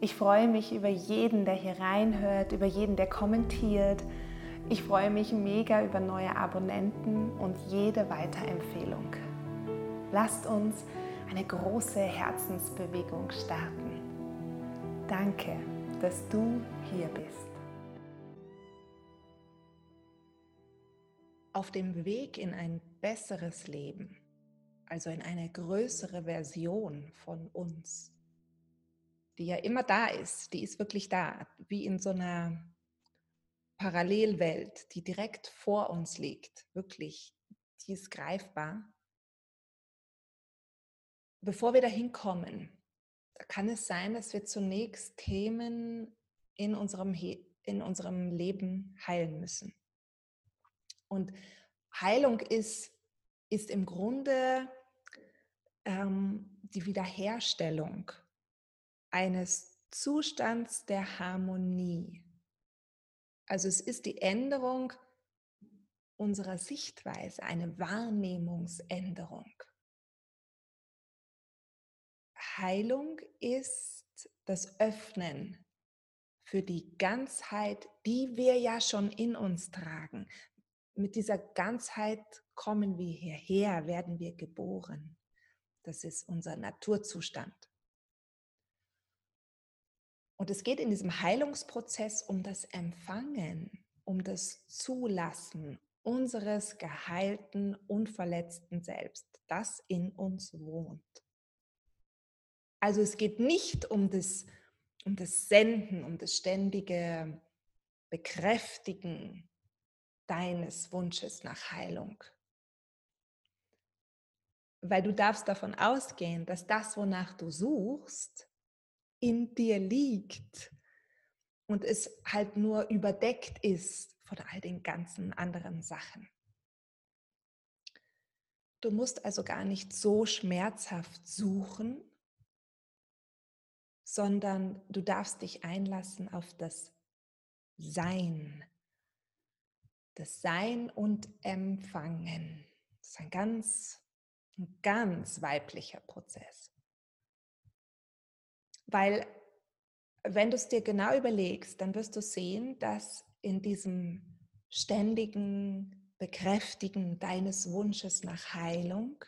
Ich freue mich über jeden, der hier reinhört, über jeden, der kommentiert. Ich freue mich mega über neue Abonnenten und jede Weiterempfehlung. Lasst uns eine große Herzensbewegung starten. Danke, dass du hier bist. Auf dem Weg in ein besseres Leben also in eine größere Version von uns, die ja immer da ist, die ist wirklich da, wie in so einer Parallelwelt, die direkt vor uns liegt, wirklich, die ist greifbar. Bevor wir dahin kommen, kann es sein, dass wir zunächst Themen in unserem, in unserem Leben heilen müssen. Und Heilung ist, ist im Grunde ähm, die Wiederherstellung eines Zustands der Harmonie. Also es ist die Änderung unserer Sichtweise, eine Wahrnehmungsänderung. Heilung ist das Öffnen für die Ganzheit, die wir ja schon in uns tragen. Mit dieser Ganzheit kommen wir hierher, werden wir geboren. Das ist unser Naturzustand. Und es geht in diesem Heilungsprozess um das Empfangen, um das Zulassen unseres geheilten, unverletzten Selbst, das in uns wohnt. Also es geht nicht um das, um das Senden, um das ständige Bekräftigen deines Wunsches nach Heilung, weil du darfst davon ausgehen, dass das, wonach du suchst, in dir liegt und es halt nur überdeckt ist von all den ganzen anderen Sachen. Du musst also gar nicht so schmerzhaft suchen, sondern du darfst dich einlassen auf das Sein. Das Sein und Empfangen. Das ist ein ganz ein ganz weiblicher Prozess. Weil wenn du es dir genau überlegst, dann wirst du sehen, dass in diesem ständigen Bekräftigen deines Wunsches nach Heilung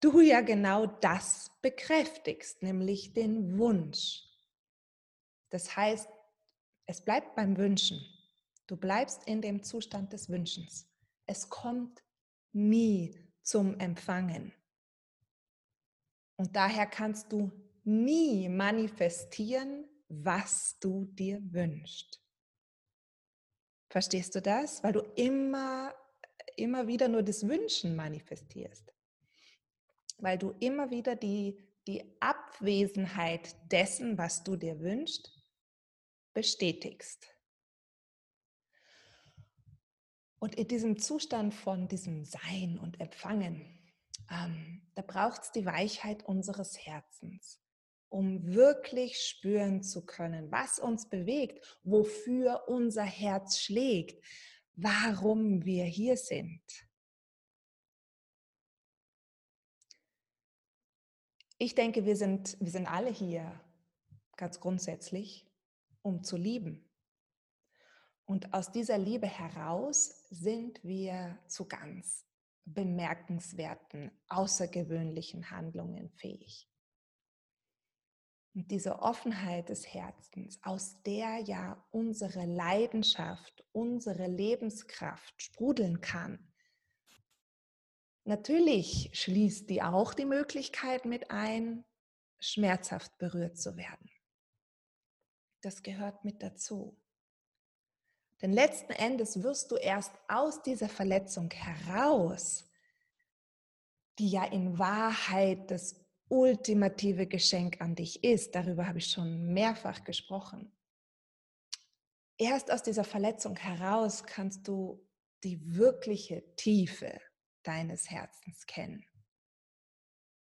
du ja genau das bekräftigst, nämlich den Wunsch. Das heißt, es bleibt beim Wünschen. Du bleibst in dem Zustand des Wünschens. Es kommt nie zum Empfangen. Und daher kannst du nie manifestieren, was du dir wünschst. Verstehst du das? Weil du immer, immer wieder nur das Wünschen manifestierst. Weil du immer wieder die, die Abwesenheit dessen, was du dir wünschst, bestätigst. Und in diesem Zustand von diesem Sein und Empfangen, ähm, da braucht es die Weichheit unseres Herzens, um wirklich spüren zu können, was uns bewegt, wofür unser Herz schlägt, warum wir hier sind. Ich denke, wir sind, wir sind alle hier ganz grundsätzlich, um zu lieben. Und aus dieser Liebe heraus sind wir zu ganz bemerkenswerten, außergewöhnlichen Handlungen fähig. Und diese Offenheit des Herzens, aus der ja unsere Leidenschaft, unsere Lebenskraft sprudeln kann, natürlich schließt die auch die Möglichkeit mit ein, schmerzhaft berührt zu werden. Das gehört mit dazu. Denn letzten Endes wirst du erst aus dieser Verletzung heraus, die ja in Wahrheit das ultimative Geschenk an dich ist, darüber habe ich schon mehrfach gesprochen. Erst aus dieser Verletzung heraus kannst du die wirkliche Tiefe deines Herzens kennen.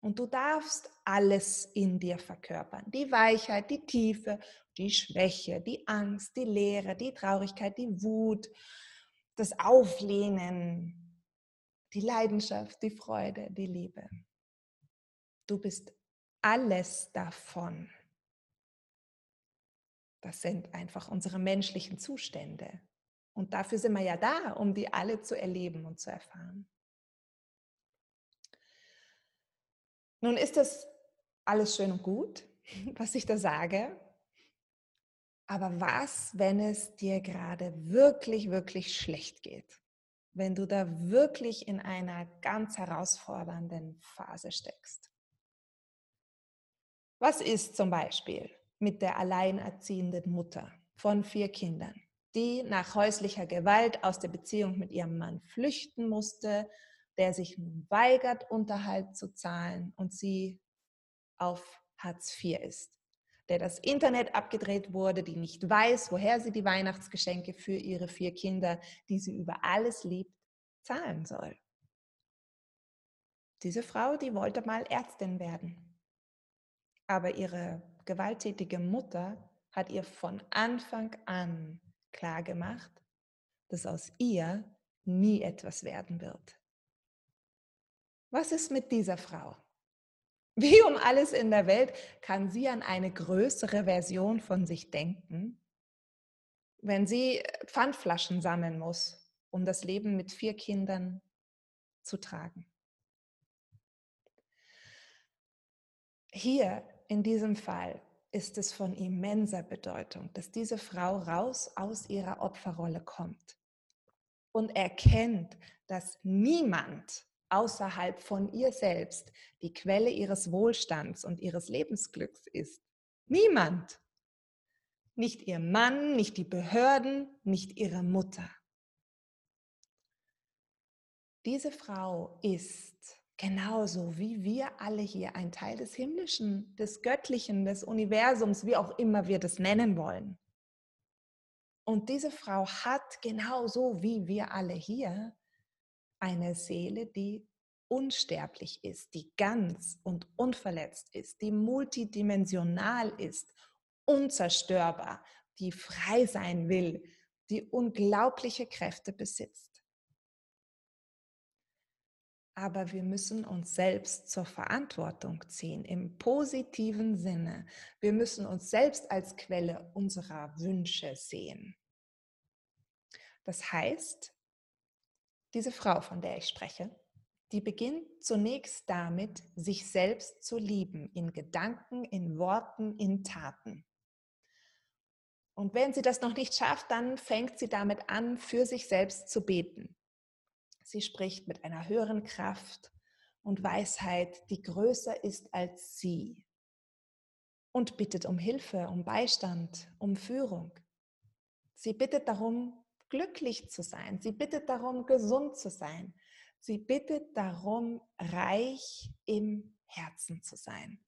Und du darfst alles in dir verkörpern. Die Weichheit, die Tiefe, die Schwäche, die Angst, die Leere, die Traurigkeit, die Wut, das Auflehnen, die Leidenschaft, die Freude, die Liebe. Du bist alles davon. Das sind einfach unsere menschlichen Zustände. Und dafür sind wir ja da, um die alle zu erleben und zu erfahren. Nun ist das alles schön und gut, was ich da sage. Aber was, wenn es dir gerade wirklich, wirklich schlecht geht? Wenn du da wirklich in einer ganz herausfordernden Phase steckst? Was ist zum Beispiel mit der alleinerziehenden Mutter von vier Kindern, die nach häuslicher Gewalt aus der Beziehung mit ihrem Mann flüchten musste, der sich nun weigert, Unterhalt zu zahlen und sie auf Hartz IV ist, der das Internet abgedreht wurde, die nicht weiß, woher sie die Weihnachtsgeschenke für ihre vier Kinder, die sie über alles liebt, zahlen soll. Diese Frau, die wollte mal Ärztin werden. Aber ihre gewalttätige Mutter hat ihr von Anfang an klargemacht, dass aus ihr nie etwas werden wird. Was ist mit dieser Frau? Wie um alles in der Welt kann sie an eine größere Version von sich denken, wenn sie Pfandflaschen sammeln muss, um das Leben mit vier Kindern zu tragen? Hier in diesem Fall ist es von immenser Bedeutung, dass diese Frau raus aus ihrer Opferrolle kommt und erkennt, dass niemand außerhalb von ihr selbst die Quelle ihres Wohlstands und ihres Lebensglücks ist. Niemand. Nicht ihr Mann, nicht die Behörden, nicht ihre Mutter. Diese Frau ist Genauso wie wir alle hier ein Teil des Himmlischen, des Göttlichen, des Universums, wie auch immer wir das nennen wollen. Und diese Frau hat genauso wie wir alle hier eine Seele, die unsterblich ist, die ganz und unverletzt ist, die multidimensional ist, unzerstörbar, die frei sein will, die unglaubliche Kräfte besitzt aber wir müssen uns selbst zur Verantwortung ziehen, im positiven Sinne. Wir müssen uns selbst als Quelle unserer Wünsche sehen. Das heißt, diese Frau, von der ich spreche, die beginnt zunächst damit, sich selbst zu lieben, in Gedanken, in Worten, in Taten. Und wenn sie das noch nicht schafft, dann fängt sie damit an, für sich selbst zu beten. Sie spricht mit einer höheren Kraft und Weisheit, die größer ist als sie. Und bittet um Hilfe, um Beistand, um Führung. Sie bittet darum, glücklich zu sein. Sie bittet darum, gesund zu sein. Sie bittet darum, reich im Herzen zu sein.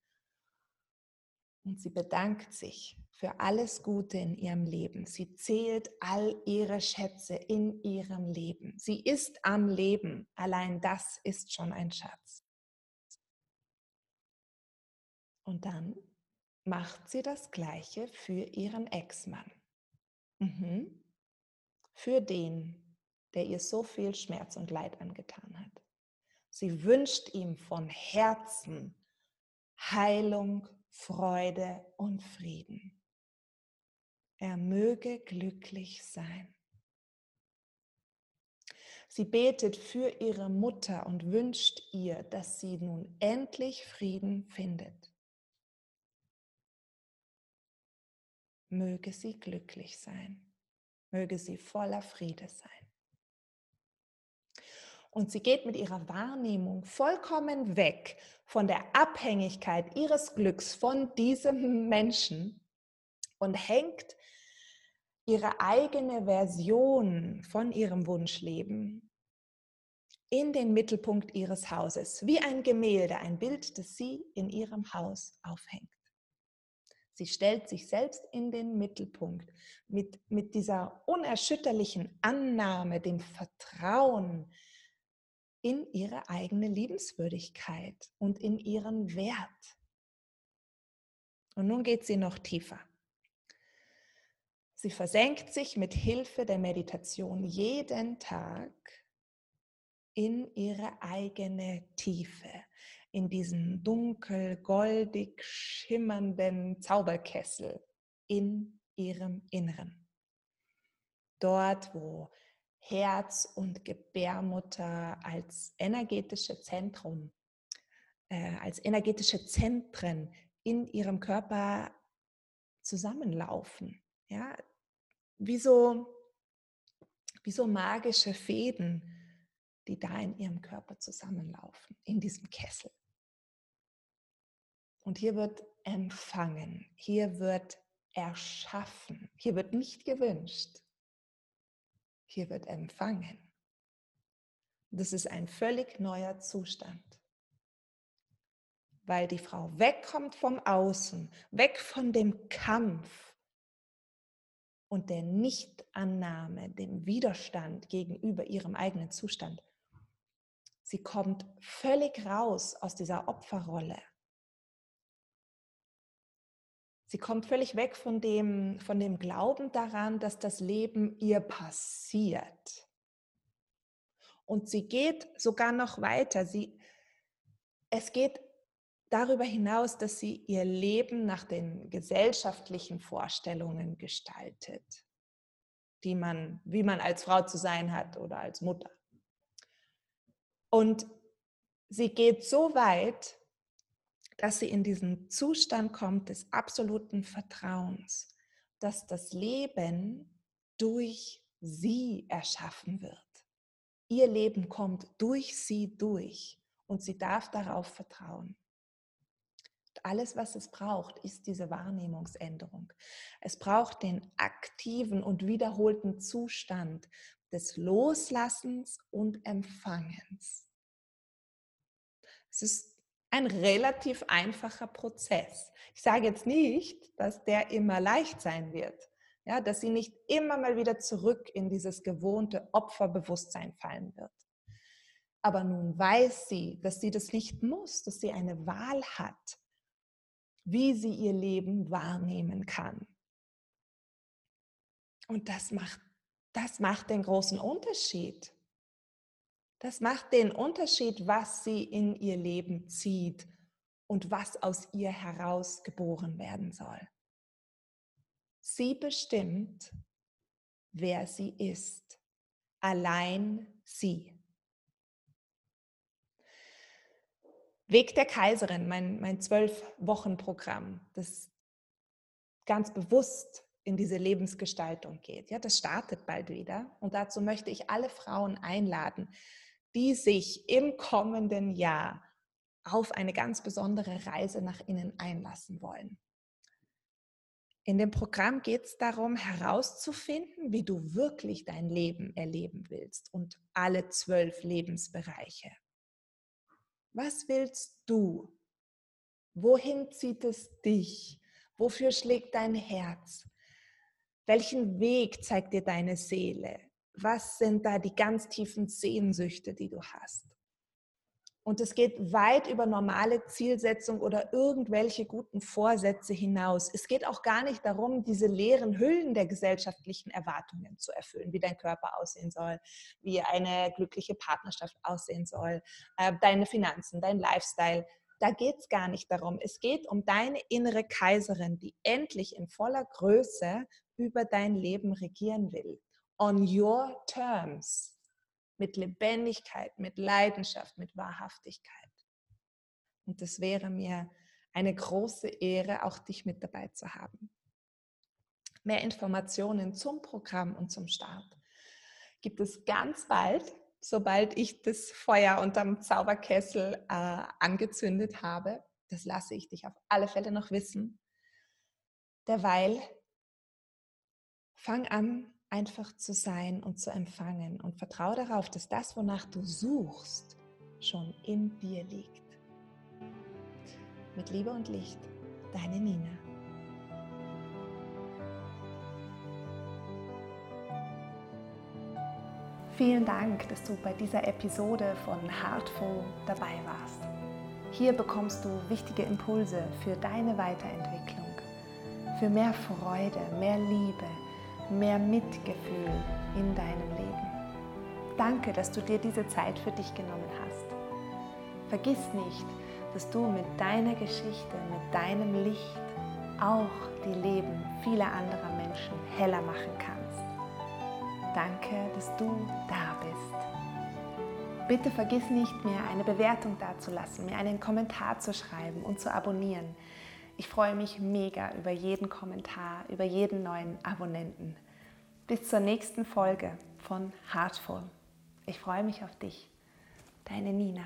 Und sie bedankt sich für alles Gute in ihrem Leben. Sie zählt all ihre Schätze in ihrem Leben. Sie ist am Leben. Allein das ist schon ein Schatz. Und dann macht sie das Gleiche für ihren Ex-Mann. Mhm. Für den, der ihr so viel Schmerz und Leid angetan hat. Sie wünscht ihm von Herzen Heilung Freude und Frieden. Er möge glücklich sein. Sie betet für ihre Mutter und wünscht ihr, dass sie nun endlich Frieden findet. Möge sie glücklich sein. Möge sie voller Friede sein. Und sie geht mit ihrer Wahrnehmung vollkommen weg von der Abhängigkeit ihres Glücks von diesem Menschen und hängt ihre eigene Version von ihrem Wunschleben in den Mittelpunkt ihres Hauses, wie ein Gemälde, ein Bild, das sie in ihrem Haus aufhängt. Sie stellt sich selbst in den Mittelpunkt mit, mit dieser unerschütterlichen Annahme, dem Vertrauen in ihre eigene Liebenswürdigkeit und in ihren Wert. Und nun geht sie noch tiefer. Sie versenkt sich mit Hilfe der Meditation jeden Tag in ihre eigene Tiefe, in diesen dunkel, goldig schimmernden Zauberkessel in ihrem Inneren. Dort, wo Herz und Gebärmutter als energetische Zentrum, äh, als energetische Zentren in ihrem Körper zusammenlaufen. Ja, wie so, wie so magische Fäden, die da in ihrem Körper zusammenlaufen, in diesem Kessel. Und hier wird empfangen, hier wird erschaffen, hier wird nicht gewünscht, hier wird empfangen. Das ist ein völlig neuer Zustand, weil die Frau wegkommt vom Außen, weg von dem Kampf, und der Nichtannahme, dem Widerstand gegenüber ihrem eigenen Zustand. Sie kommt völlig raus aus dieser Opferrolle. Sie kommt völlig weg von dem, von dem Glauben daran, dass das Leben ihr passiert. Und sie geht sogar noch weiter. Sie, es geht darüber hinaus, dass sie ihr Leben nach den gesellschaftlichen Vorstellungen gestaltet, die man, wie man als Frau zu sein hat oder als Mutter. Und sie geht so weit, dass sie in diesen Zustand kommt des absoluten Vertrauens, dass das Leben durch sie erschaffen wird. Ihr Leben kommt durch sie durch und sie darf darauf vertrauen alles, was es braucht, ist diese Wahrnehmungsänderung. Es braucht den aktiven und wiederholten Zustand des Loslassens und Empfangens. Es ist ein relativ einfacher Prozess. Ich sage jetzt nicht, dass der immer leicht sein wird. Ja, dass sie nicht immer mal wieder zurück in dieses gewohnte Opferbewusstsein fallen wird. Aber nun weiß sie, dass sie das nicht muss, dass sie eine Wahl hat, wie sie ihr Leben wahrnehmen kann. Und das macht, das macht den großen Unterschied. Das macht den Unterschied, was sie in ihr Leben zieht und was aus ihr heraus geboren werden soll. Sie bestimmt, wer sie ist. Allein sie. Weg der Kaiserin, mein, Zwölf-Wochen-Programm, das ganz bewusst in diese Lebensgestaltung geht. Ja, das startet bald wieder. Und dazu möchte ich alle Frauen einladen, die sich im kommenden Jahr auf eine ganz besondere Reise nach innen einlassen wollen. In dem Programm geht es darum, herauszufinden, wie du wirklich dein Leben erleben willst und alle zwölf Lebensbereiche. Was willst du? Wohin zieht es dich? Wofür schlägt dein Herz? Welchen Weg zeigt dir deine Seele? Was sind da die ganz tiefen Sehnsüchte, die du hast? Und es geht weit über normale Zielsetzung oder irgendwelche guten Vorsätze hinaus. Es geht auch gar nicht darum, diese leeren Hüllen der gesellschaftlichen Erwartungen zu erfüllen, wie dein Körper aussehen soll, wie eine glückliche Partnerschaft aussehen soll, äh, deine Finanzen, dein Lifestyle. Da geht es gar nicht darum. Es geht um deine innere Kaiserin, die endlich in voller Größe über dein Leben regieren will. On your terms mit Lebendigkeit, mit Leidenschaft, mit Wahrhaftigkeit. Und es wäre mir eine große Ehre, auch dich mit dabei zu haben. Mehr Informationen zum Programm und zum Start gibt es ganz bald, sobald ich das Feuer unterm Zauberkessel äh, angezündet habe. Das lasse ich dich auf alle Fälle noch wissen. Derweil fang an, einfach zu sein und zu empfangen und vertraue darauf, dass das, wonach du suchst, schon in dir liegt. Mit Liebe und Licht, deine Nina. Vielen Dank, dass du bei dieser Episode von Heartful dabei warst. Hier bekommst du wichtige Impulse für deine Weiterentwicklung, für mehr Freude, mehr Liebe, mehr Mitgefühl in deinem Leben. Danke, dass du dir diese Zeit für dich genommen hast. Vergiss nicht, dass du mit deiner Geschichte, mit deinem Licht auch die Leben vieler anderer Menschen heller machen kannst. Danke, dass du da bist. Bitte vergiss nicht mehr, eine Bewertung dazulassen, mir einen Kommentar zu schreiben und zu abonnieren. Ich freue mich mega über jeden Kommentar, über jeden neuen Abonnenten. Bis zur nächsten Folge von Heartful. Ich freue mich auf dich. Deine Nina.